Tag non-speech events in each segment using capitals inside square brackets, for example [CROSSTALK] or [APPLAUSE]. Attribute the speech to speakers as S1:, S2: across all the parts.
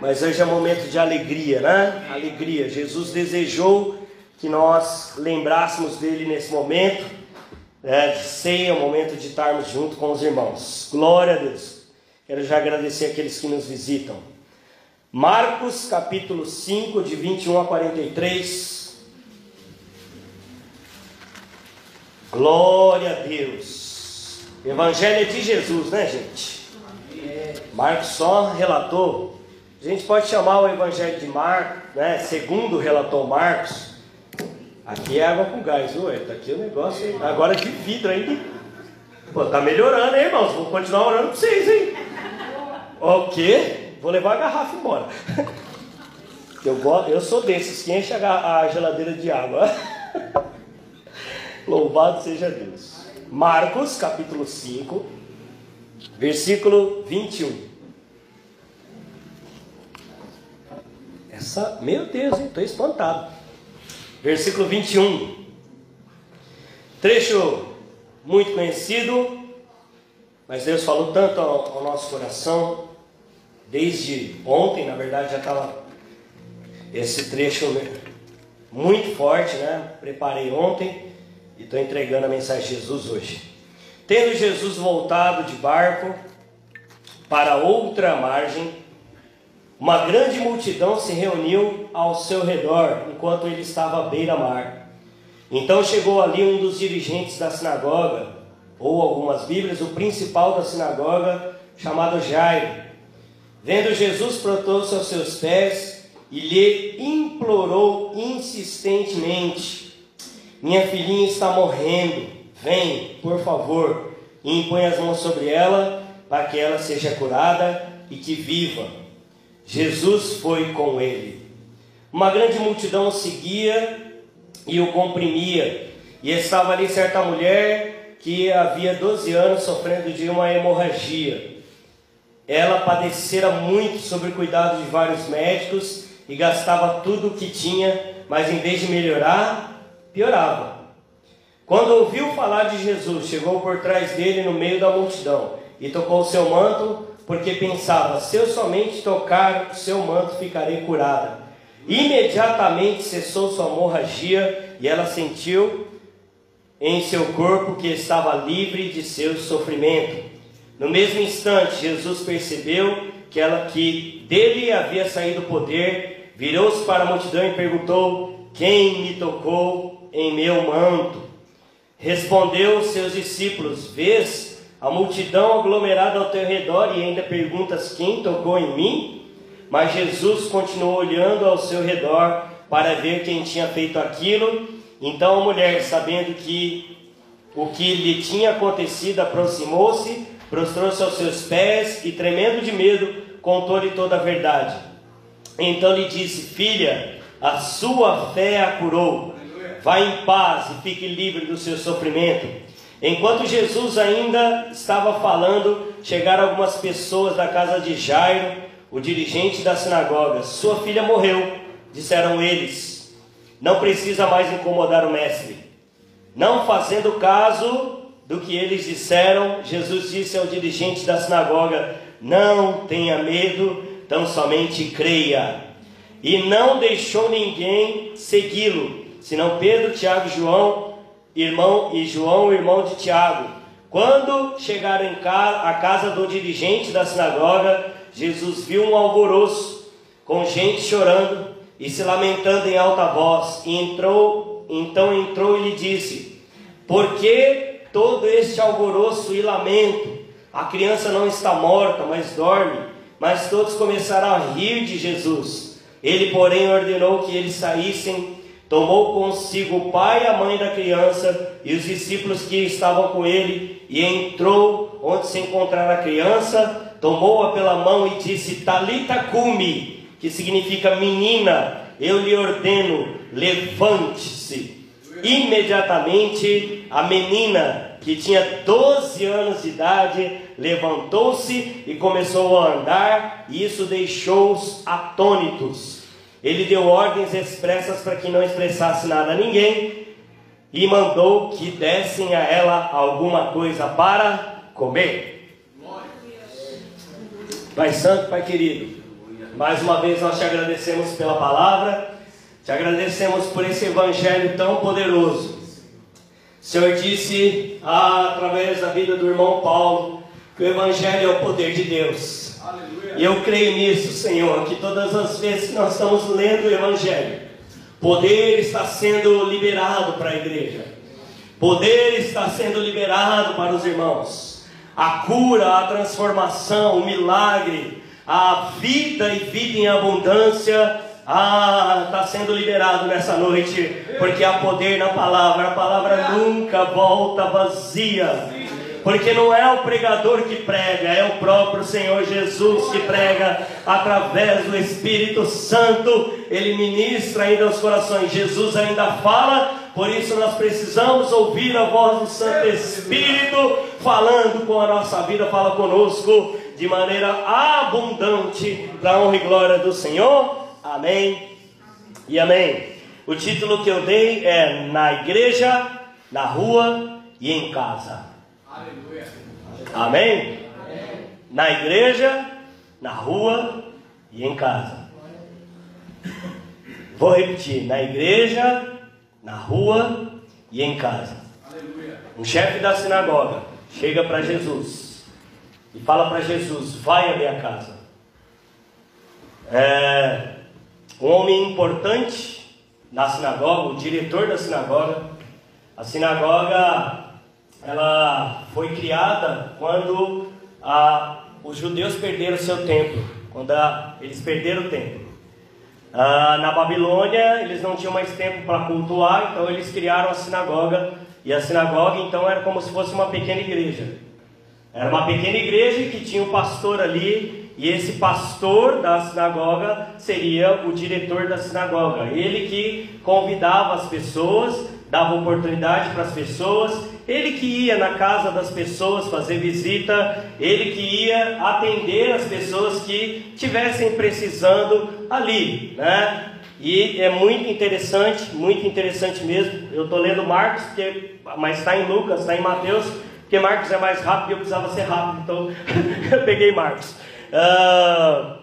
S1: Mas hoje é momento de alegria, né? Alegria. Jesus desejou que nós lembrássemos dele nesse momento né, de ceia, o momento de estarmos junto com os irmãos. Glória a Deus. Quero já agradecer aqueles que nos visitam. Marcos capítulo 5, de 21 a 43. Glória a Deus. Evangelho é de Jesus, né, gente? Marcos só relatou. A gente pode chamar o Evangelho de Marcos, né? Segundo relatou Marcos. Aqui é água com gás, ué. Tá aqui o negócio, hein? agora de vidro ainda. Pô, tá melhorando, hein, irmãos? Vou continuar orando pra vocês, hein? O quê? Vou levar a garrafa embora. [LAUGHS] Eu, gosto, eu sou desses que enche a, a geladeira de água. [LAUGHS] Louvado seja Deus. Marcos, capítulo 5, versículo 21. Essa, meu Deus, estou espantado. Versículo 21. Trecho muito conhecido, mas Deus falou tanto ao, ao nosso coração, desde ontem, na verdade já estava esse trecho muito forte, né? Preparei ontem e estou entregando a mensagem de Jesus hoje. Tendo Jesus voltado de barco para outra margem, uma grande multidão se reuniu ao seu redor enquanto ele estava à beira-mar. Então chegou ali um dos dirigentes da sinagoga, ou algumas Bíblias, o principal da sinagoga, chamado Jairo. Vendo Jesus, protou-se aos seus pés e lhe implorou insistentemente: minha filhinha está morrendo. Vem, por favor, e impõe as mãos sobre ela, para que ela seja curada e que viva. Jesus foi com ele. Uma grande multidão o seguia e o comprimia. E estava ali certa mulher que havia 12 anos sofrendo de uma hemorragia. Ela padecera muito sobre o cuidado de vários médicos e gastava tudo o que tinha, mas em vez de melhorar, piorava. Quando ouviu falar de Jesus, chegou por trás dele no meio da multidão e tocou seu manto, porque pensava: se eu somente tocar o seu manto, ficarei curada. Imediatamente cessou sua hemorragia e ela sentiu em seu corpo que estava livre de seu sofrimento. No mesmo instante, Jesus percebeu que ela que dele havia saído o poder, virou-se para a multidão e perguntou: Quem me tocou? em meu manto. Respondeu seus discípulos: Vês a multidão aglomerada ao teu redor e ainda perguntas: Quem tocou em mim? Mas Jesus continuou olhando ao seu redor para ver quem tinha feito aquilo. Então a mulher, sabendo que o que lhe tinha acontecido, aproximou-se, prostrou-se aos seus pés e, tremendo de medo, contou-lhe toda a verdade. Então lhe disse: Filha, a sua fé a curou Vá em paz e fique livre do seu sofrimento. Enquanto Jesus ainda estava falando, chegaram algumas pessoas da casa de Jairo, o dirigente da sinagoga. Sua filha morreu, disseram eles. Não precisa mais incomodar o mestre. Não fazendo caso do que eles disseram, Jesus disse ao dirigente da sinagoga: Não tenha medo, tão somente creia. E não deixou ninguém segui-lo senão Pedro, Tiago e João, irmão e João, irmão de Tiago. Quando chegaram a casa do dirigente da sinagoga, Jesus viu um alvoroço, com gente chorando e se lamentando em alta voz, e entrou, então entrou e lhe disse: Por que todo este alvoroço e lamento? A criança não está morta, mas dorme. Mas todos começaram a rir de Jesus. Ele, porém, ordenou que eles saíssem Tomou consigo o pai e a mãe da criança e os discípulos que estavam com ele, e entrou onde se encontrara a criança, tomou-a pela mão e disse: Talita cumi, que significa menina, eu lhe ordeno, levante-se. Imediatamente a menina, que tinha 12 anos de idade, levantou-se e começou a andar, e isso deixou-os atônitos. Ele deu ordens expressas para que não expressasse nada a ninguém e mandou que dessem a ela alguma coisa para comer. Pai Santo, Pai querido, Mais uma vez nós te agradecemos pela palavra, te agradecemos por esse evangelho tão poderoso. O Senhor disse ah, através da vida do irmão Paulo que o evangelho é o poder de Deus. E eu creio nisso, Senhor, que todas as vezes que nós estamos lendo o evangelho, poder está sendo liberado para a igreja. Poder está sendo liberado para os irmãos. A cura, a transformação, o milagre, a vida e vida em abundância ah, está sendo liberado nessa noite, porque há poder na palavra, a palavra nunca volta vazia. Porque não é o pregador que prega, é o próprio Senhor Jesus que prega através do Espírito Santo. Ele ministra ainda os corações. Jesus ainda fala, por isso nós precisamos ouvir a voz do Santo Espírito falando com a nossa vida, fala conosco de maneira abundante, para honra e glória do Senhor. Amém e amém. O título que eu dei é Na Igreja, na Rua e em Casa. Aleluia. Amém? amém? Na igreja, na rua e em casa. Vou repetir: na igreja, na rua e em casa. Aleluia. Um chefe da sinagoga chega para Jesus e fala para Jesus: Vai à minha casa. É, um homem importante na sinagoga, o diretor da sinagoga. A sinagoga ela foi criada quando a, os judeus perderam seu templo, quando a, eles perderam o templo. Ah, na Babilônia eles não tinham mais tempo para cultuar, então eles criaram a sinagoga e a sinagoga então era como se fosse uma pequena igreja. Era uma pequena igreja que tinha um pastor ali, e esse pastor da sinagoga seria o diretor da sinagoga. Ele que convidava as pessoas, dava oportunidade para as pessoas, ele que ia na casa das pessoas fazer visita, ele que ia atender as pessoas que tivessem precisando ali, né? E é muito interessante, muito interessante mesmo. Eu estou lendo Marcos, porque, mas está em Lucas, está em Mateus, porque Marcos é mais rápido e eu precisava ser rápido, então [LAUGHS] eu peguei Marcos. Uh,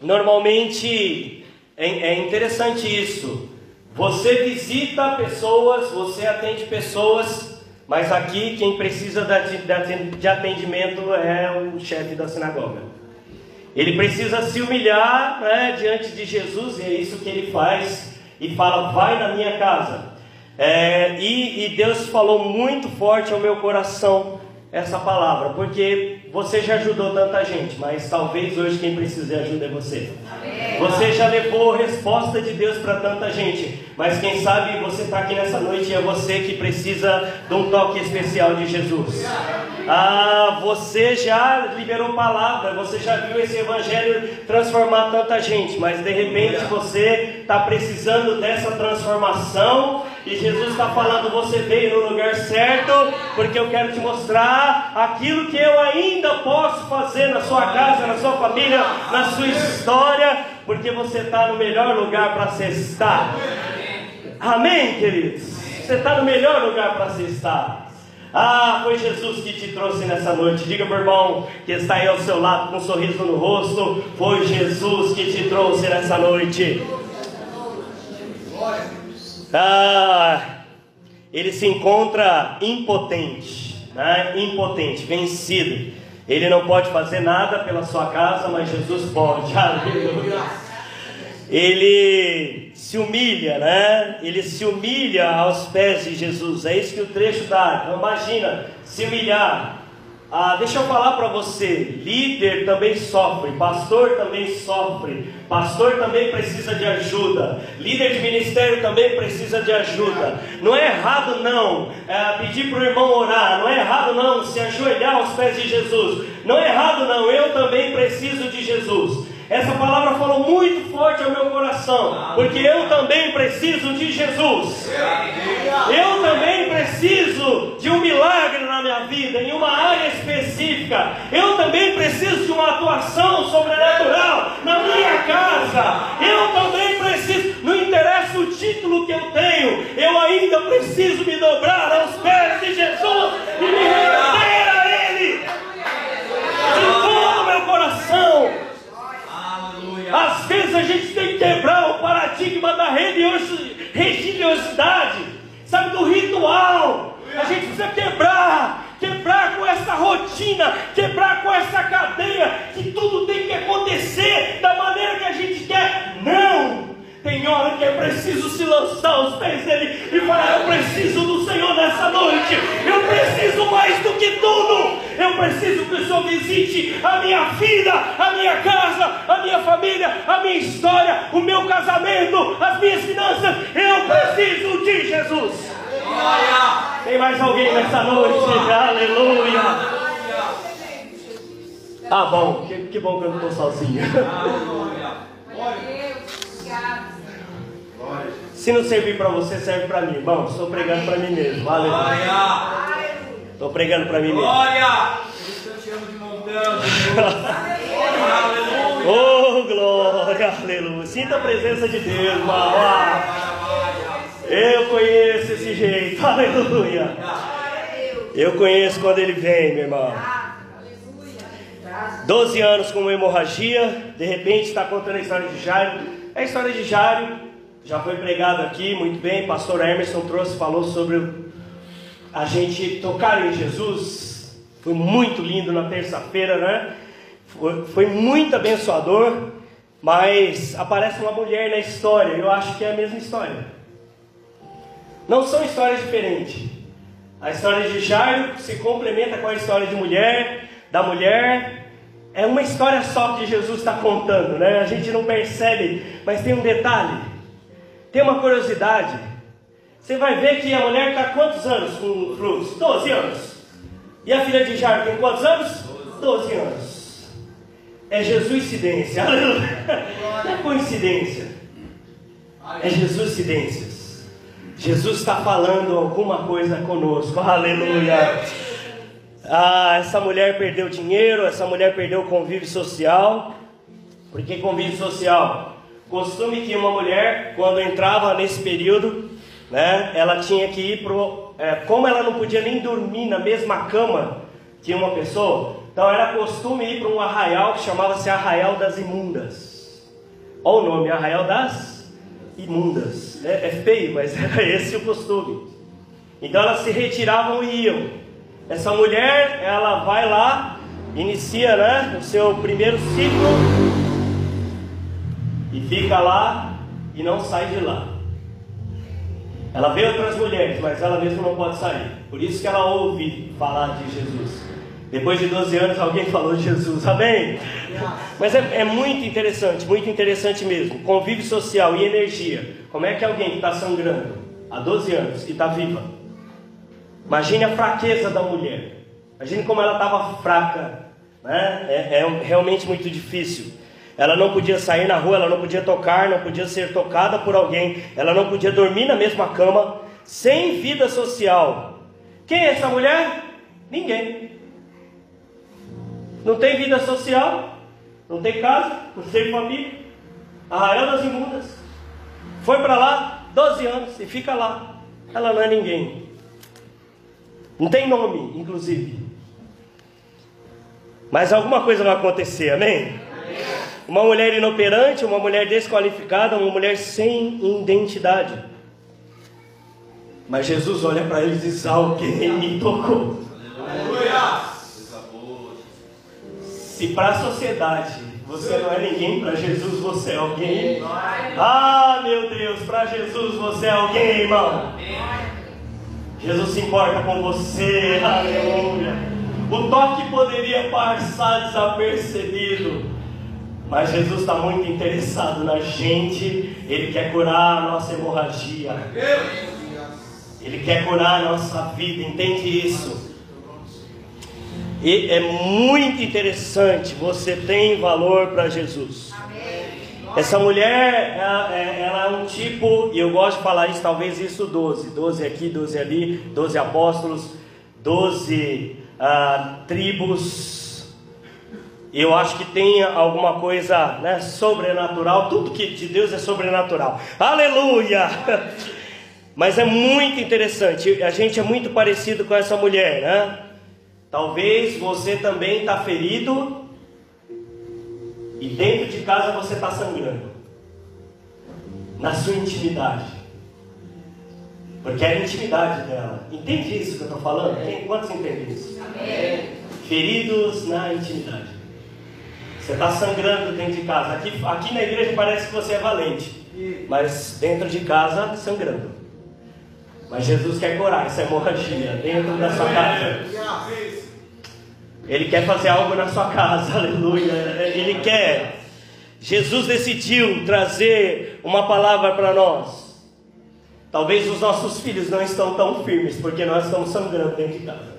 S1: normalmente é, é interessante isso. Você visita pessoas, você atende pessoas, mas aqui quem precisa de atendimento é o chefe da sinagoga. Ele precisa se humilhar né, diante de Jesus, e é isso que ele faz, e fala: Vai na minha casa. É, e, e Deus falou muito forte ao meu coração essa palavra, porque você já ajudou tanta gente, mas talvez hoje quem precisa de ajuda é você. Amém. Você já levou resposta de Deus para tanta gente, mas quem sabe você está aqui nessa noite e é você que precisa de um toque especial de Jesus. Ah, você já liberou palavra, você já viu esse evangelho transformar tanta gente, mas de repente você está precisando dessa transformação e Jesus está falando: você veio no lugar certo, porque eu quero te mostrar aquilo que eu ainda posso fazer na sua casa, na sua família, na sua história, porque você está no melhor lugar para se estar. Amém, queridos? Você está no melhor lugar para se estar. Ah, foi Jesus que te trouxe nessa noite. Diga o irmão que está aí ao seu lado com um sorriso no rosto. Foi Jesus que te trouxe nessa noite. Ah, ele se encontra impotente, né? impotente, vencido. Ele não pode fazer nada pela sua casa, mas Jesus pode. [LAUGHS] Aleluia. Ele se humilha, né? Ele se humilha aos pés de Jesus. É isso que o trecho dá. Então, imagina se humilhar ah, deixa eu falar para você: líder também sofre, pastor também sofre, pastor também precisa de ajuda, líder de ministério também precisa de ajuda. Não é errado, não, é, pedir para o irmão orar, não é errado, não, se ajoelhar aos pés de Jesus, não é errado, não, eu também preciso de Jesus. Essa palavra falou muito forte ao meu coração, porque eu também preciso de Jesus. Eu também preciso de um milagre na minha vida, em uma área específica. Eu também preciso de uma atuação sobrenatural na minha casa. Eu também preciso, não interessa o título que eu tenho, eu ainda preciso me dobrar aos pés de Jesus e me render As vezes a gente tem que quebrar o paradigma da religiosidade, sabe, do ritual. A gente precisa quebrar, quebrar com essa rotina, quebrar com essa cadeia, que tudo tem que acontecer da maneira que a gente quer. Não! Tem hora que é preciso se lançar aos pés dele e falar: Eu preciso do Senhor nessa noite. Eu preciso mais do que tudo. Eu preciso que o Senhor visite a minha vida, a minha casa, a minha família, a minha história, o meu casamento, as minhas finanças. Eu preciso de Jesus. Tem mais alguém nessa noite? Aleluia. Ah, bom, que, que bom que eu não estou sozinho. Se não servir para você, serve para mim. Bom, estou pregando para mim mesmo. Aleluia. Estou pregando para mim mesmo. Glória! oh, [LAUGHS] glória, aleluia. Sinta a presença de Deus. Eu conheço esse jeito, [LAUGHS] aleluia. Eu conheço quando ele vem, meu irmão. 12 anos com hemorragia, de repente está contando a história de Jairo. A história de Jairo, já foi pregado aqui muito bem. Pastor Emerson trouxe, falou sobre a gente tocar em Jesus. Foi muito lindo na terça-feira, né? Foi, foi muito abençoador. Mas aparece uma mulher na história, eu acho que é a mesma história. Não são histórias diferentes. A história de Jairo se complementa com a história de mulher, da mulher. É uma história só que Jesus está contando, né? A gente não percebe, mas tem um detalhe, tem uma curiosidade. Você vai ver que a mulher está quantos anos com fluxo? 12 anos. E a filha de Jairo tem quantos anos? 12 anos. É Jesuscidência. Não é coincidência. É Jesuscidência. Jesus está falando alguma coisa conosco, aleluia. Ah, essa mulher perdeu dinheiro, essa mulher perdeu o convívio social. Por que convívio social? Costume que uma mulher, quando entrava nesse período, né, ela tinha que ir pro, é, como ela não podia nem dormir na mesma cama que uma pessoa, então era costume ir para um arraial que chamava-se Arraial das Imundas. Olha o nome, Arraial das imundas. É, é feio, mas [LAUGHS] era esse o costume. Então elas se retiravam e iam. Essa mulher, ela vai lá, inicia né, o seu primeiro ciclo e fica lá e não sai de lá. Ela vê outras mulheres, mas ela mesma não pode sair. Por isso que ela ouve falar de Jesus. Depois de 12 anos, alguém falou de Jesus, amém? Mas é, é, muito interessante, muito interessante mesmo. Convívio social e energia. Como é que alguém que está sangrando há 12 anos e está viva? Imagine a fraqueza da mulher. Imagine como ela estava fraca. Né? É, é realmente muito difícil. Ela não podia sair na rua, ela não podia tocar, não podia ser tocada por alguém, ela não podia dormir na mesma cama, sem vida social. Quem é essa mulher? Ninguém não tem vida social, não tem casa, não tem família. Arraial das Imundas. Foi para lá 12 anos e fica lá. Ela não é ninguém. Não tem nome, inclusive. Mas alguma coisa vai acontecer, amém? Uma mulher inoperante, uma mulher desqualificada, uma mulher sem identidade. Mas Jesus olha para eles e diz: Alguém me tocou. Aleluia! Se para a sociedade você não é ninguém, para Jesus você é alguém. Ah, meu Deus, para Jesus você é alguém, irmão. Jesus se importa com você, aleluia. O toque poderia passar desapercebido, mas Jesus está muito interessado na gente. Ele quer curar a nossa hemorragia, Ele quer curar a nossa vida, entende isso? E é muito interessante, você tem valor para Jesus. Essa mulher, ela, é, ela, é um tipo, e eu gosto de falar isso, talvez isso 12, 12 aqui, 12 ali, 12 apóstolos, 12 ah, tribos. Eu acho que tem alguma coisa né, sobrenatural, tudo que de Deus é sobrenatural. Aleluia! [LAUGHS] Mas é muito interessante, a gente é muito parecido com essa mulher, né? Talvez você também está ferido E dentro de casa você está sangrando. Na sua intimidade. Porque é a intimidade dela. Entende isso que eu estou falando? Quem, quantos entendem isso? Amém. Feridos na intimidade. Você está sangrando dentro de casa. Aqui, aqui na igreja parece que você é valente. Mas dentro de casa, sangrando. Mas Jesus quer curar essa hemorragia dentro da sua casa. Ele quer fazer algo na sua casa, [LAUGHS] aleluia. Ele quer. Jesus decidiu trazer uma palavra para nós. Talvez os nossos filhos não estão tão firmes, porque nós estamos sangrando dentro de casa.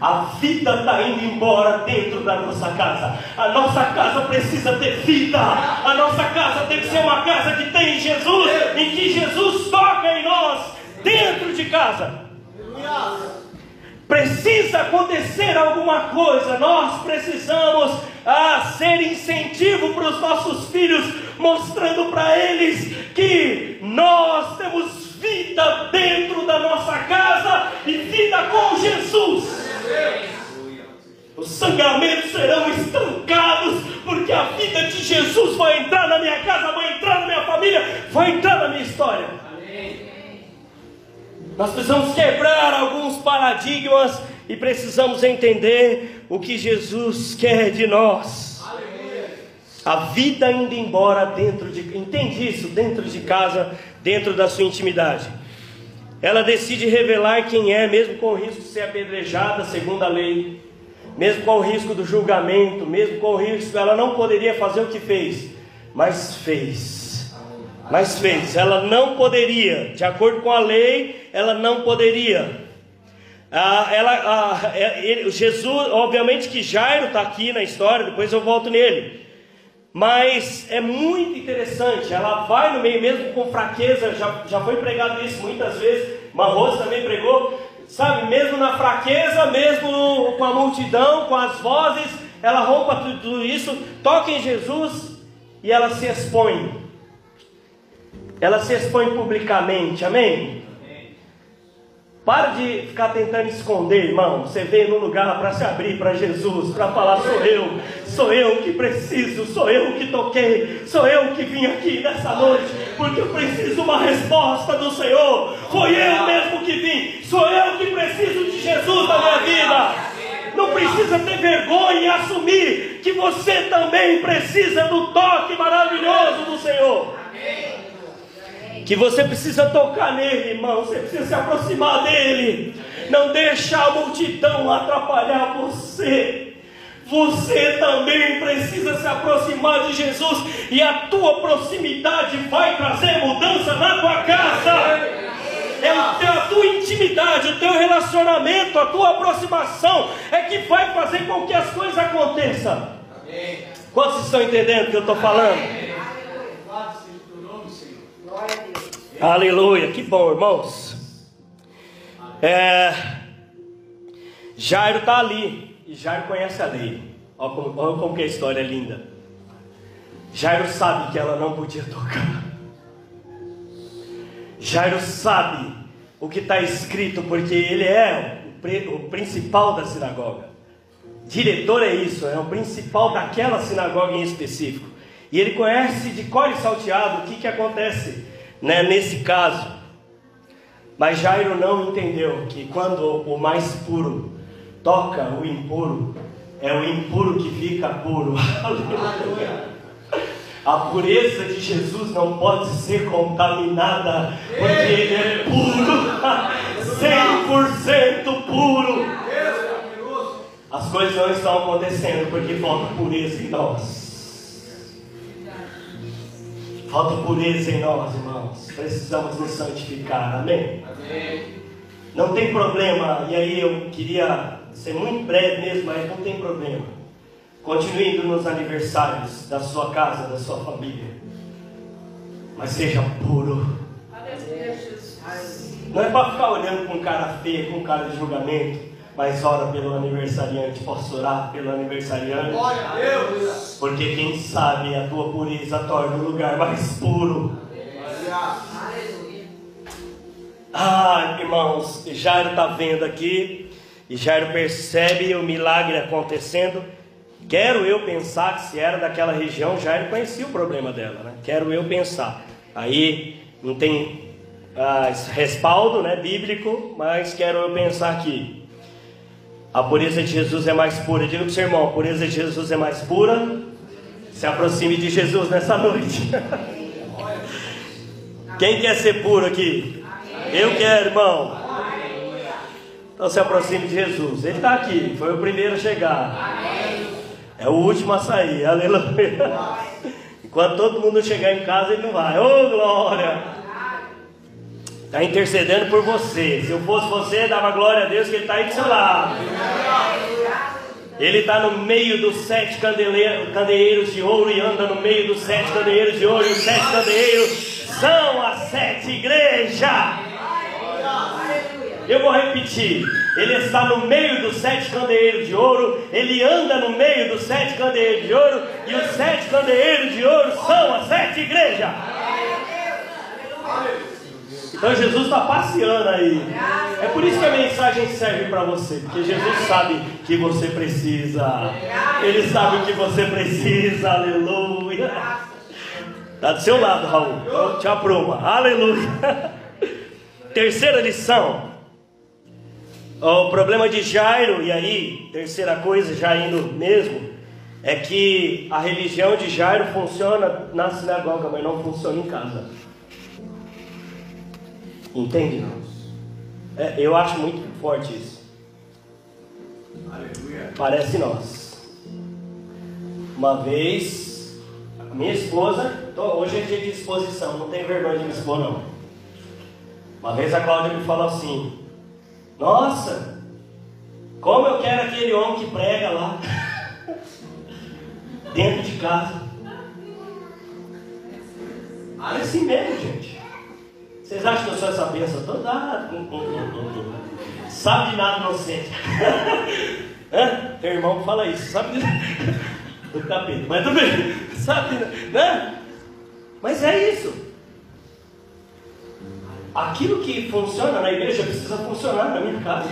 S1: A vida está indo embora dentro da nossa casa. A nossa casa precisa ter vida. A nossa casa tem que ser uma casa que tem Jesus, em que Jesus toca em nós, dentro de casa. Precisa acontecer alguma coisa, nós precisamos ah, ser incentivo para os nossos filhos, mostrando para eles que nós temos vida dentro da nossa casa e vida com Jesus. Os sangramentos serão estancados, porque a vida de Jesus vai entrar na minha casa, vai entrar na minha família, vai entrar na minha história. Nós precisamos quebrar alguns paradigmas e precisamos entender o que Jesus quer de nós. A vida indo embora dentro de, entende isso? Dentro de casa, dentro da sua intimidade. Ela decide revelar quem é, mesmo com o risco de ser apedrejada, segundo a lei, mesmo com o risco do julgamento, mesmo com o risco, ela não poderia fazer o que fez, mas fez. Mas fez. Ela não poderia, de acordo com a lei, ela não poderia. Ah, ela, ah, é, ele, Jesus, obviamente que Jairo está aqui na história, depois eu volto nele. Mas é muito interessante, ela vai no meio mesmo com fraqueza, já, já foi pregado isso muitas vezes, Marros também pregou, sabe, mesmo na fraqueza, mesmo com a multidão, com as vozes, ela rompa tudo isso, toca em Jesus e ela se expõe. Ela se expõe publicamente, amém? Para de ficar tentando esconder, irmão. Você veio no lugar para se abrir para Jesus, para falar: sou eu, sou eu que preciso, sou eu que toquei, sou eu que vim aqui nessa noite, porque eu preciso uma resposta do Senhor. Foi eu mesmo que vim, sou eu que preciso de Jesus na minha vida. Não precisa ter vergonha e assumir que você também precisa do toque maravilhoso do Senhor que você precisa tocar nele, irmão, você precisa se aproximar dele. Não deixa a multidão atrapalhar você. Você também precisa se aproximar de Jesus e a tua proximidade vai trazer mudança na tua casa. É a tua intimidade, o teu relacionamento, a tua aproximação é que vai fazer com que as coisas aconteçam. Quantos estão entendendo o que eu estou falando? Aleluia, que bom, irmãos. É, Jairo está ali, e Jairo conhece a lei. Olha como, olha como que a história é linda. Jairo sabe que ela não podia tocar. Jairo sabe o que está escrito, porque ele é o, o principal da sinagoga. Diretor é isso, é o principal daquela sinagoga em específico. E ele conhece de cor e salteado o que, que acontece né, nesse caso. Mas Jairo não entendeu que quando o mais puro toca o impuro, é o impuro que fica puro. [LAUGHS] A pureza de Jesus não pode ser contaminada, porque Ele é puro, [LAUGHS] 100% puro. As coisas não estão acontecendo porque falta pureza em nós. Falta pureza em nós, irmãos. Precisamos nos santificar. Amém? Amém? Não tem problema. E aí eu queria ser muito breve mesmo, mas não tem problema. Continue indo nos aniversários da sua casa, da sua família. Mas seja puro. Não é para ficar olhando com cara feia, com cara de julgamento mas ora pelo aniversariante. Posso orar pelo aniversariante? Glória a Deus! Porque quem sabe a tua pureza torna o lugar mais puro. Ah, irmãos, Jairo está vendo aqui, e Jairo percebe o milagre acontecendo, Quero eu pensar que se era daquela região, ele conhecia o problema dela, né? Quero eu pensar. Aí não tem ah, respaldo né, bíblico, mas quero eu pensar aqui. A pureza de Jesus é mais pura. Diga para o seu irmão: a pureza de Jesus é mais pura. Se aproxime de Jesus nessa noite. [LAUGHS] Quem quer ser puro aqui? Eu quero, irmão. Então se aproxime de Jesus. Ele está aqui, foi o primeiro a chegar. É o último a sair. Aleluia. [LAUGHS] Enquanto todo mundo chegar em casa, ele não vai. Ô oh, glória! Está intercedendo por você. Se eu fosse você, dava glória a Deus que Ele está aí do seu lado. Ele está no meio dos sete candeeiros de ouro e anda no meio dos sete candeeiros de ouro. E os sete candeeiros são as sete igrejas. Eu vou repetir. Ele está no meio dos sete candeeiros de ouro. Ele anda no meio dos sete candeeiros de ouro. E os sete candeeiros de ouro são as sete igrejas. Então Jesus está passeando aí. É por isso que a mensagem serve para você, porque Jesus sabe que você precisa. Ele sabe o que você precisa. Aleluia. Está do seu lado, Raul. Então, te aprova. Aleluia. [LAUGHS] Terceira lição. O problema de Jairo, e aí, terceira coisa, já indo mesmo, é que a religião de Jairo funciona na sinagoga, mas não funciona em casa. Entende, irmãos? É, eu acho muito forte isso. Aleluia. Parece nós. Uma vez, minha esposa, hoje é dia de exposição, não tem vergonha de me expor não. Uma vez a Cláudia me falou assim: Nossa, como eu quero aquele homem que prega lá, [LAUGHS] dentro de casa. É assim mesmo, gente. Vocês acham que eu sou essa bênção toda? Ah, hum, hum, hum, sabe de nada inocente. [LAUGHS] Hã? Tem irmão que fala isso, sabe de... do [LAUGHS] capeta, mas bem, [LAUGHS] sabe, né? Mas é isso. Aquilo que funciona na igreja precisa funcionar na minha casa.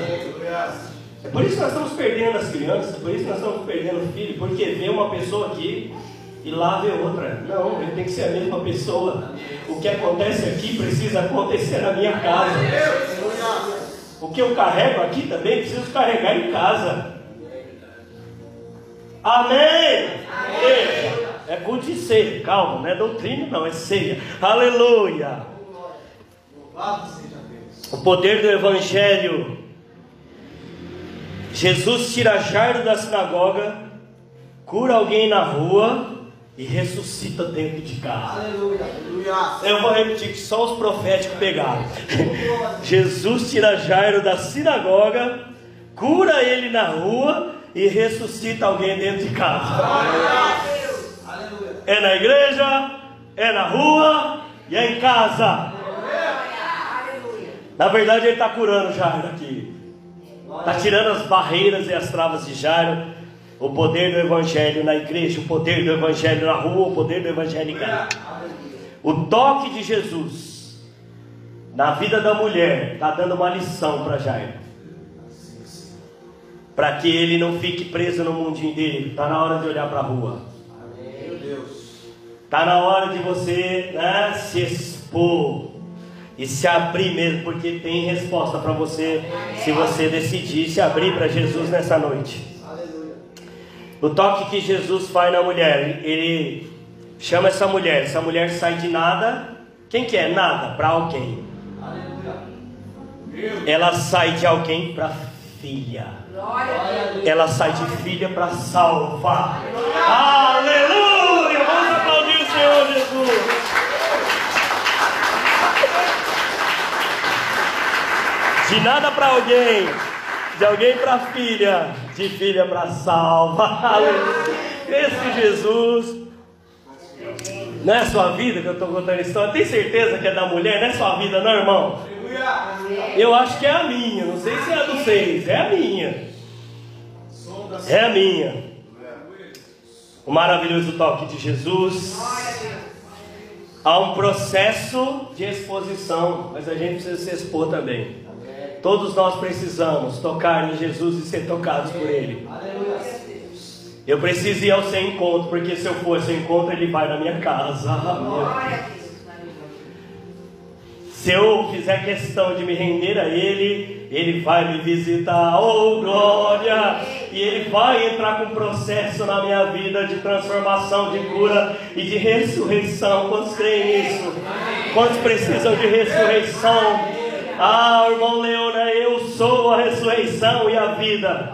S1: É por isso que nós estamos perdendo as crianças, por isso que nós estamos perdendo o filho, porque vê uma pessoa aqui e lá vê outra. Não, ele tem que ser a mesma pessoa. O que acontece aqui precisa acontecer na minha casa. O que eu carrego aqui também preciso carregar em casa. Amém? Amém. É culto de ser, calma, não é doutrina, não, é ceia. Aleluia. O poder do Evangelho Jesus tira Jairo da sinagoga, cura alguém na rua e ressuscita dentro de casa. Aleluia, Eu vou repetir que só os proféticos pegaram. Jesus tira Jairo da sinagoga, cura ele na rua e ressuscita alguém dentro de casa. É na igreja, é na rua e é em casa. Na verdade, ele está curando Jairo aqui. Está tirando as barreiras e as travas de Jairo. O poder do Evangelho na igreja, o poder do Evangelho na rua, o poder do Evangelho em casa. O toque de Jesus na vida da mulher está dando uma lição para Jairo. Para que ele não fique preso no mundinho dele. Está na hora de olhar para a rua. Está na hora de você né, se expor e se abrir mesmo, porque tem resposta para você se você decidir se abrir para Jesus nessa noite. O toque que Jesus faz na mulher, ele chama essa mulher, essa mulher sai de nada. Quem que é nada? Para alguém. Ela sai de alguém para filha. Ela sai de filha para salvar. Aleluia! Vamos aplaudir o Senhor Jesus. De nada para alguém, de alguém para filha, de filha para salva. [LAUGHS] Esse Jesus. Não é sua vida que eu estou contando a história? Tem certeza que é da mulher? Não é sua vida, não, irmão? Eu acho que é a minha. Não sei se é a do seis. É a minha. É a minha. O maravilhoso toque de Jesus. Há um processo de exposição, mas a gente precisa se expor também. Todos nós precisamos tocar em Jesus e ser tocados por Ele. Eu preciso ir ao seu encontro, porque se eu for ao seu encontro, ele vai na minha casa. Se eu fizer questão de me render a Ele, Ele vai me visitar, oh glória! E Ele vai entrar com um processo na minha vida de transformação, de cura e de ressurreição. Quantos creem nisso? Quantos precisam de ressurreição? Ah, irmão Leona, eu sou a ressurreição e a vida.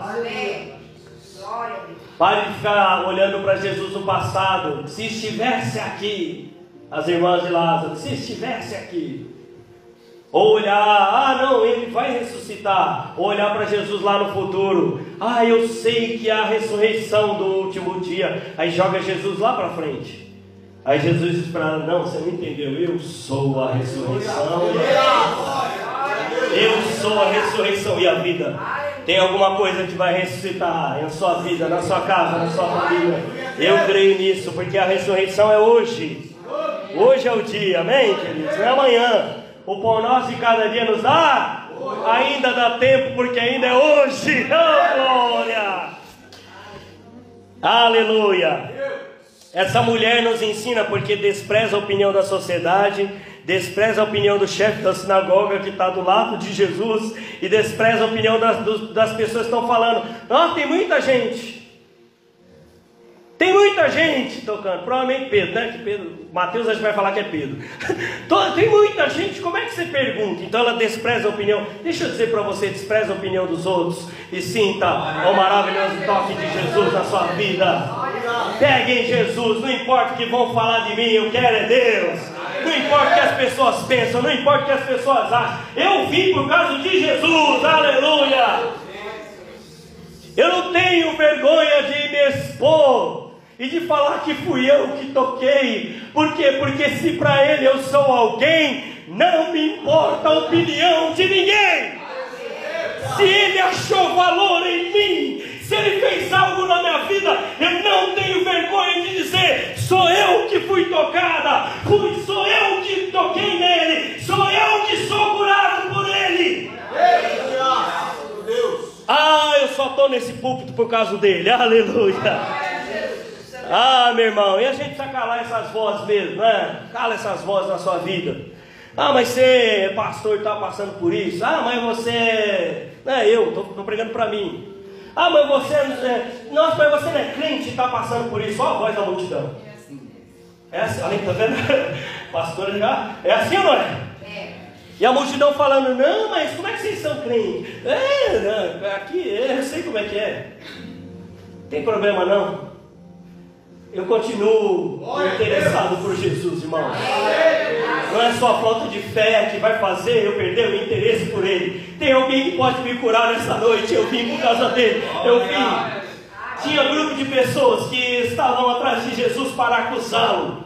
S1: Pare de ficar olhando para Jesus no passado. Se estivesse aqui, as irmãs de Lázaro, se estivesse aqui. Ou olhar, ah não, ele vai ressuscitar. Ou olhar para Jesus lá no futuro. Ah, eu sei que há a ressurreição do último dia. Aí joga Jesus lá para frente. Aí Jesus diz para ela, não, você não entendeu. Eu sou a ressurreição. Eu sou a ressurreição e a vida. Tem alguma coisa que vai ressuscitar na sua vida, na sua casa, na sua família. Eu creio nisso, porque a ressurreição é hoje. Hoje é o dia, amém, queridos? Não é amanhã. O pão nosso de cada dia nos dá. Ainda dá tempo, porque ainda é hoje. Oh, glória! Aleluia! Essa mulher nos ensina porque despreza a opinião da sociedade, despreza a opinião do chefe da sinagoga que está do lado de Jesus e despreza a opinião das, das pessoas que estão falando. Nossa, tem muita gente. Tem muita gente tocando, provavelmente Pedro, né? Que Pedro, Mateus a gente vai falar que é Pedro. [LAUGHS] Tem muita gente, como é que você pergunta? Então ela despreza a opinião. Deixa eu dizer para você, despreza a opinião dos outros e sinta o maravilhoso toque de Jesus na sua vida. Pegue em Jesus, não importa o que vão falar de mim, eu quero é Deus. Não importa o que as pessoas pensam, não importa o que as pessoas acham. Eu vim por causa de Jesus, aleluia. Eu não tenho vergonha de me expor e de falar que fui eu que toquei. Por quê? Porque se para ele eu sou alguém, não me importa a opinião de ninguém. Se ele achou valor em mim, se ele fez algo na minha vida, eu não tenho vergonha de dizer: sou eu que fui tocada, fui, sou eu que toquei nele, sou eu que sou curado por ele. Ah, eu só estou nesse púlpito por causa dele, [LAUGHS] aleluia. Ah, meu irmão, e a gente precisa calar essas vozes mesmo, né? Cala essas vozes na sua vida. Ah, mas você, pastor, está passando por isso. Ah, mas você. Não é eu, estou pregando para mim. Ah, mas você. É, nossa, mas você não é crente e está passando por isso. Olha a voz da multidão. É assim, olha, tá vendo? [LAUGHS] Pastor já. É assim ou não é? É. E a multidão falando, não, mas como é que vocês são crentes? É, não, aqui, eu sei como é que é. Tem problema não eu continuo interessado por Jesus, irmão. Não é só a falta de fé que vai fazer eu perder o interesse por Ele. Tem alguém que pode me curar nessa noite. Eu vim por causa dele. Eu vim. Tinha um grupo de pessoas que estavam atrás de Jesus para acusá-lo.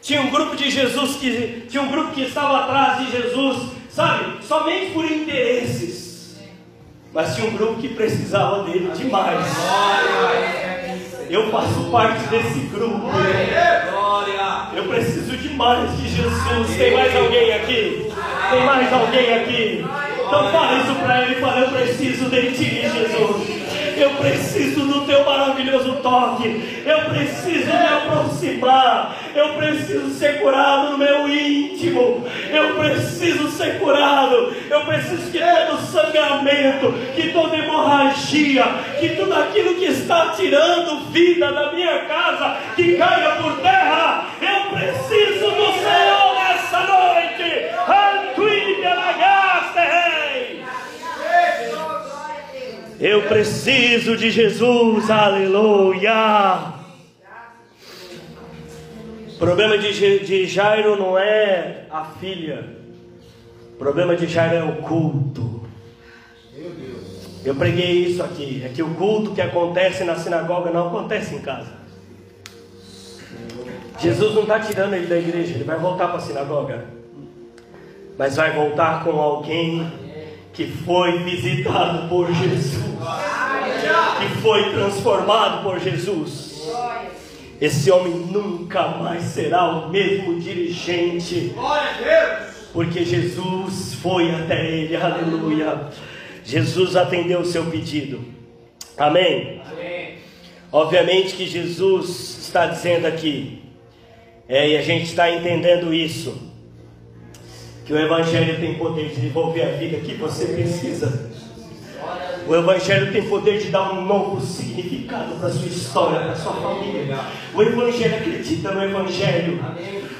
S1: Tinha um grupo de Jesus que tinha um grupo que estava atrás de Jesus, sabe, somente por interesses. Mas tinha um grupo que precisava dele demais. Eu faço parte desse grupo. Eu preciso de mais de Jesus. Tem mais alguém aqui? Tem mais alguém aqui? Então fala isso para ele. Fala, eu preciso de ti, Jesus. Eu preciso do teu maravilhoso toque. Eu preciso me aproximar. Eu preciso ser curado no meu íntimo. Eu preciso ser curado. Eu preciso que todo sangramento, que toda hemorragia, que tudo aquilo que está tirando vida da minha casa, que caia por terra. Eu preciso do Senhor nessa noite. Antuília Lagaste, Rei. Eu preciso de Jesus, aleluia. O problema de, de Jairo não é a filha, o problema de Jairo é o culto. Eu preguei isso aqui, é que o culto que acontece na sinagoga não acontece em casa. Jesus não está tirando ele da igreja, ele vai voltar para a sinagoga, mas vai voltar com alguém que foi visitado por Jesus, que foi transformado por Jesus. Esse homem nunca mais será o mesmo dirigente, porque Jesus foi até ele, aleluia. Jesus atendeu o seu pedido, amém? amém. Obviamente que Jesus está dizendo aqui, é, e a gente está entendendo isso, que o Evangelho tem poder de devolver a vida que você precisa. O Evangelho tem poder de dar um novo significado para a sua história, para a sua família. O Evangelho acredita no Evangelho.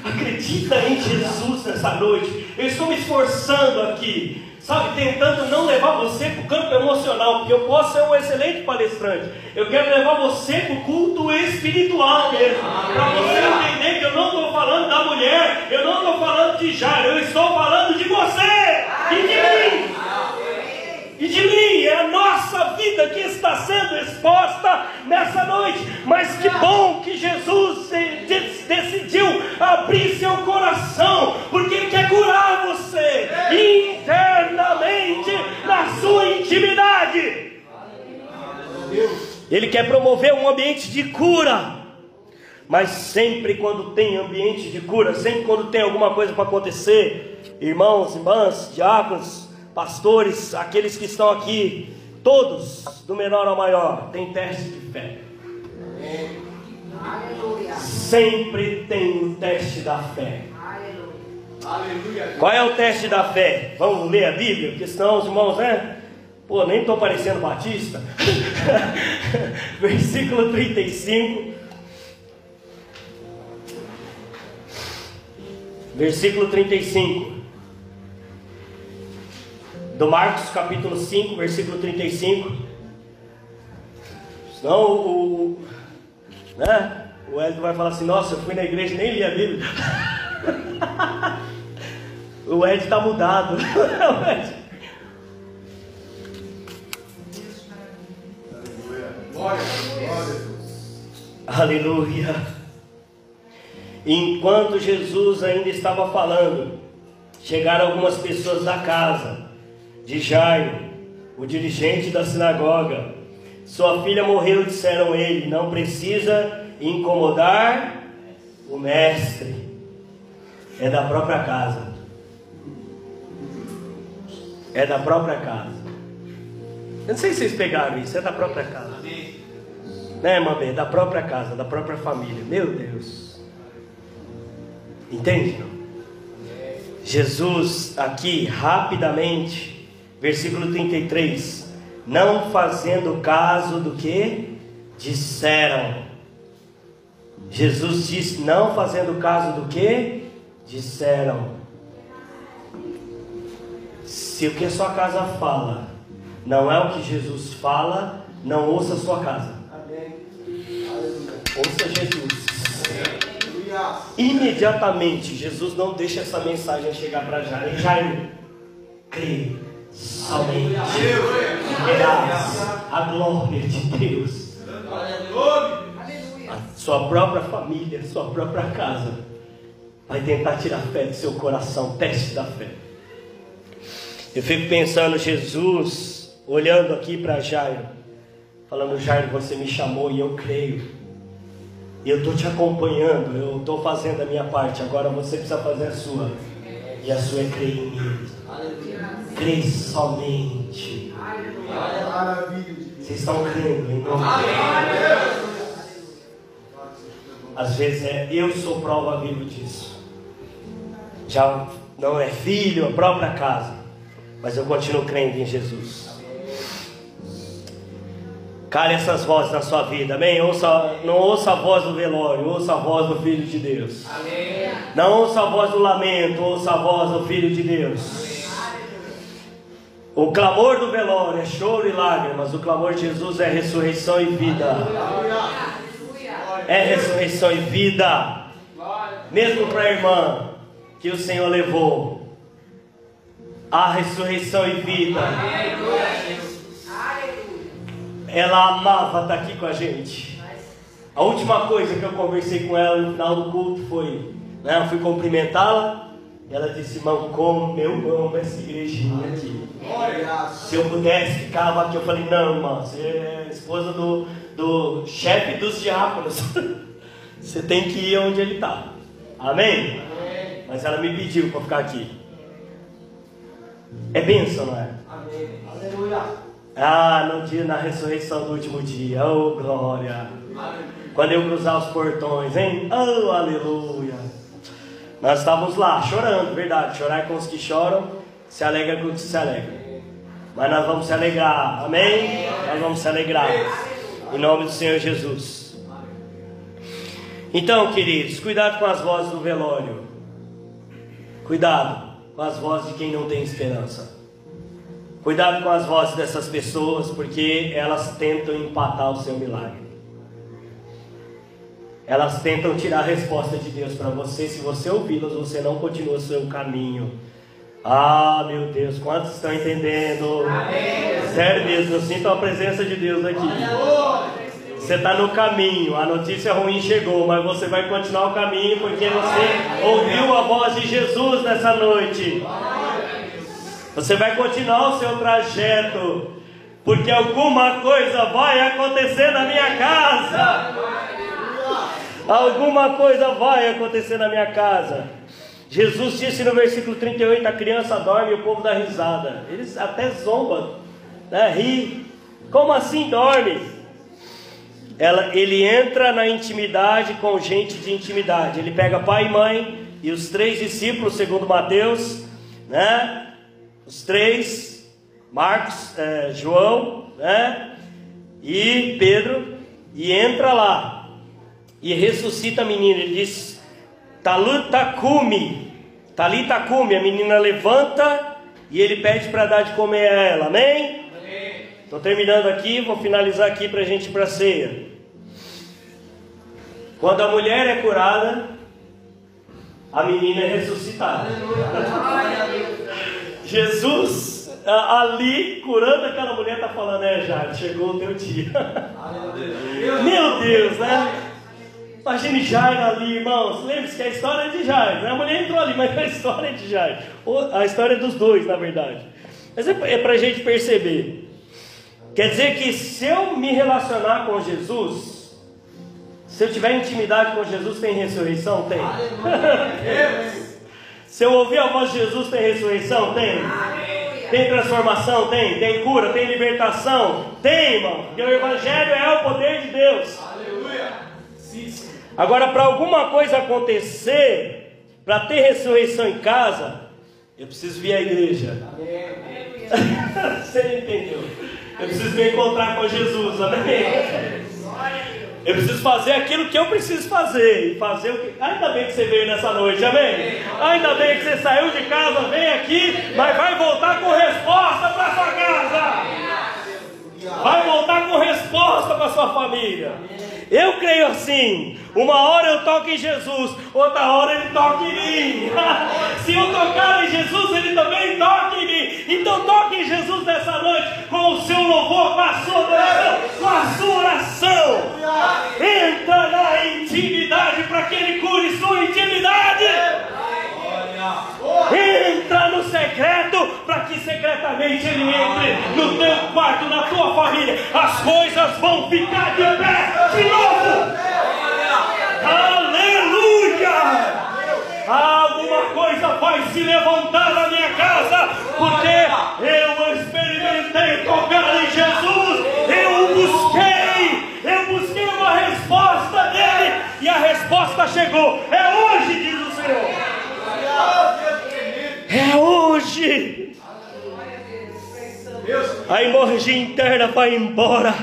S1: Acredita em Jesus nessa noite. Eu estou me esforçando aqui sabe, tentando não levar você para o campo emocional, porque eu posso ser um excelente palestrante. Eu quero levar você para o culto espiritual mesmo, para você entender que eu não estou falando da mulher, eu não estou falando de Jairo, eu estou falando de você e de mim. E de mim, é a nossa vida que está sendo exposta nessa noite. Mas que bom que Jesus decidiu abrir seu coração, porque Ele quer curar você internamente na sua intimidade. Ele quer promover um ambiente de cura. Mas sempre quando tem ambiente de cura, sempre quando tem alguma coisa para acontecer, irmãos, irmãs, diáconos, pastores, aqueles que estão aqui, todos, do menor ao maior, tem teste de fé. Aleluia. Sempre tem um teste da fé. Aleluia. Qual é o teste da fé? Vamos ler a Bíblia? Porque senão os irmãos, né? Pô, nem estou parecendo batista. [LAUGHS] Versículo 35. Versículo 35 do Marcos capítulo 5, versículo 35. Senão o, né, o Hélio vai falar assim, nossa, eu fui na igreja e nem li a Bíblia. [LAUGHS] o Ed está mudado. [LAUGHS] Aleluia. Enquanto Jesus ainda estava falando, chegaram algumas pessoas da casa de Jairo, o dirigente da sinagoga. Sua filha morreu, disseram ele, não precisa incomodar o mestre. É da própria casa. É da própria casa. Eu não sei se vocês pegaram isso, é da própria casa. Né, mamãe? É da própria casa, da própria família. Meu Deus. Entende? Jesus aqui rapidamente versículo 33. Não fazendo caso do que disseram. Jesus disse: Não fazendo caso do que disseram. Se o que a sua casa fala não é o que Jesus fala, não ouça a sua casa. Amém. Ouça Jesus. Imediatamente, Jesus não deixa essa mensagem chegar para Jairo. Jairo, crê somente verás a glória de Deus. A sua própria família, sua própria casa vai tentar tirar fé do seu coração, teste da fé. Eu fico pensando, Jesus, olhando aqui para Jairo, falando: Jairo, você me chamou e eu creio. E eu estou te acompanhando, eu estou fazendo a minha parte, agora você precisa fazer a sua. E a sua é crer em mim. Crê somente. Vocês estão crendo em nome de Deus. Às vezes é, eu sou prova viva disso. Já não é filho, a própria casa. Mas eu continuo crendo em Jesus. Cale essas vozes na sua vida, amém? Ouça, não ouça a voz do velório, ouça a voz do Filho de Deus. Amém. Não ouça a voz do lamento, ouça a voz do Filho de Deus. O clamor do velório é choro e lágrimas, o clamor de Jesus é ressurreição e vida. É ressurreição e vida. Mesmo para a irmã que o Senhor levou, a ressurreição e vida. Ela amava estar aqui com a gente. A última coisa que eu conversei com ela no final do culto foi: né, eu fui cumprimentá-la. Ela disse, irmão, como eu amo essa igrejinha aqui. Se eu pudesse, ficava aqui. Eu falei, não, irmão, você é esposa do, do chefe dos diáconos. [LAUGHS] você tem que ir onde ele está. Amém? Amém? Mas ela me pediu para ficar aqui. É bênção, não é? Amém. Aleluia. Ah, no dia, na ressurreição do último dia. Oh, glória. Quando eu cruzar os portões, hein? Oh, aleluia. Nós estávamos lá chorando, verdade. Chorar com os que choram, se alegra com os que se alegram. Mas nós vamos se alegrar, amém? Nós vamos se alegrar. Em nome do Senhor Jesus. Então, queridos, cuidado com as vozes do velório. Cuidado com as vozes de quem não tem esperança. Cuidado com as vozes dessas pessoas, porque elas tentam empatar o seu milagre. Elas tentam tirar a resposta de Deus para você. Se você ouvi-las, você não continua o seu caminho. Ah, meu Deus, quantos estão entendendo? Amém. Sério mesmo, eu sinto a presença de Deus aqui. Você está no caminho, a notícia ruim chegou, mas você vai continuar o caminho porque você ouviu a voz de Jesus nessa noite. Você vai continuar o seu trajeto, porque alguma coisa vai acontecer na minha casa. Alguma coisa vai acontecer na minha casa. Jesus disse no versículo 38: a criança dorme e o povo dá risada. Eles até zombam, né? ri. Como assim dorme? Ela, ele entra na intimidade com gente de intimidade. Ele pega pai e mãe e os três discípulos, segundo Mateus, né? Os três, Marcos, é, João, né? E Pedro, e entra lá e ressuscita a menina. Ele diz: Talutacumi, Talitacumi. A menina levanta e ele pede para dar de comer a ela. Amém? Estou terminando aqui, vou finalizar aqui para a gente ir para a ceia. Quando a mulher é curada, a menina é ressuscitada. [LAUGHS] Jesus ali curando aquela mulher está falando, é já, chegou o teu dia. [LAUGHS] Meu Deus, né? Imagine Jairo ali, irmãos. Lembre-se que a história é de Jairo. Né? A mulher entrou ali, mas a história é de Jairo. A história é dos dois, na verdade. Mas é para a gente perceber. Quer dizer que se eu me relacionar com Jesus, se eu tiver intimidade com Jesus, tem ressurreição? Tem. [LAUGHS] Se eu ouvir a voz de Jesus, tem ressurreição? Tem. Tem transformação? Tem. Tem cura? Tem libertação? Tem, irmão. Porque o Evangelho é o poder de Deus. Aleluia. Agora, para alguma coisa acontecer, para ter ressurreição em casa, eu preciso vir à igreja. [LAUGHS] Você entendeu? Eu preciso me encontrar com Jesus. Amém. Eu preciso fazer aquilo que eu preciso fazer. E fazer o que. Ainda bem que você veio nessa noite, amém? Ainda bem que você saiu de casa, vem aqui, mas vai voltar com resposta para sua casa. Vai voltar com resposta para sua família. Eu creio assim. Uma hora eu toco em Jesus, outra hora ele toca em mim. [LAUGHS] Se eu tocar em Jesus, ele também toca em mim. Então toque em Jesus nessa noite com o seu louvor, com a sua com a sua oração. Entra na intimidade para que ele cure sua intimidade. Entra no secreto para que secretamente ele entre no teu quarto, na tua família. As coisas vão ficar de pé de novo. Aleluia! Alguma coisa vai se levantar na minha casa, porque eu experimentei tocar em Jesus, eu busquei, eu busquei uma resposta dele, e a resposta chegou. É hoje, diz o Senhor. É A hemorragia interna vai embora.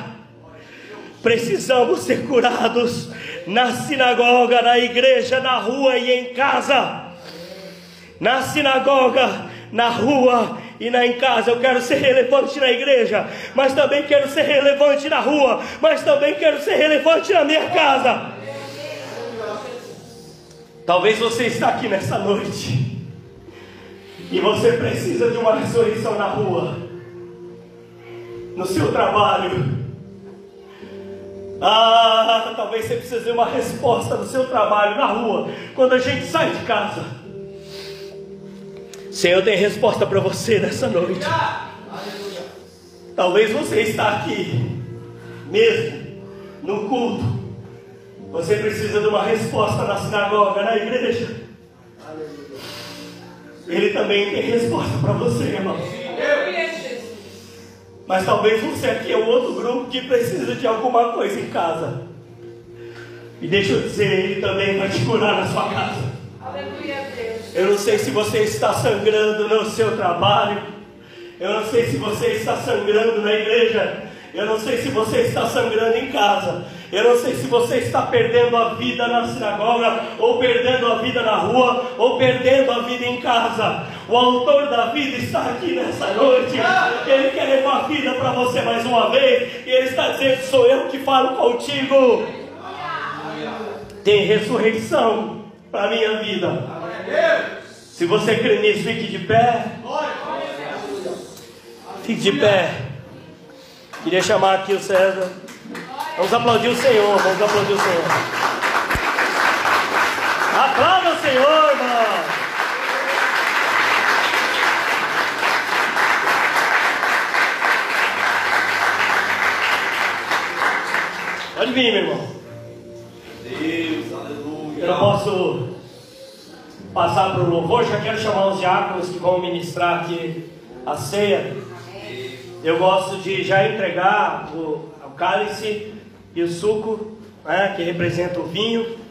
S1: Precisamos ser curados na sinagoga, na igreja, na rua e em casa. Na sinagoga, na rua e na em casa. Eu quero ser relevante na igreja, mas também quero ser relevante na rua, mas também quero ser relevante na minha casa. Talvez você está aqui nessa noite e você precisa de uma ressurreição na rua, no seu trabalho. Ah, talvez você precise de uma resposta no seu trabalho, na rua, quando a gente sai de casa. Senhor, tem resposta para você nessa noite. Talvez você está aqui, mesmo no culto. Você precisa de uma resposta na sinagoga, na igreja. Ele também tem resposta para você, irmão. Mas talvez você aqui é um outro grupo que precisa de alguma coisa em casa. E deixa eu dizer, Ele também vai te curar na sua casa. Eu não sei se você está sangrando no seu trabalho. Eu não sei se você está sangrando na igreja. Eu não sei se você está sangrando em casa. Eu não sei se você está perdendo a vida na sinagoga, ou perdendo a vida na rua, ou perdendo a vida em casa. O autor da vida está aqui nessa noite. Ele quer levar a vida para você mais uma vez. E ele está dizendo: Sou eu que falo contigo. Tem ressurreição para a minha vida. Se você crê nisso, fique de pé. Fique de pé. Queria chamar aqui o César. Vamos aplaudir o Senhor. Vamos aplaudir o Senhor. Aplauda o Senhor, irmão. Pode vir, meu irmão.
S2: Deus, aleluia.
S1: Eu não posso passar para o louvor, já quero chamar os diáconos que vão ministrar aqui a ceia. Eu gosto de já entregar o, o cálice e o suco, né, que representa o vinho.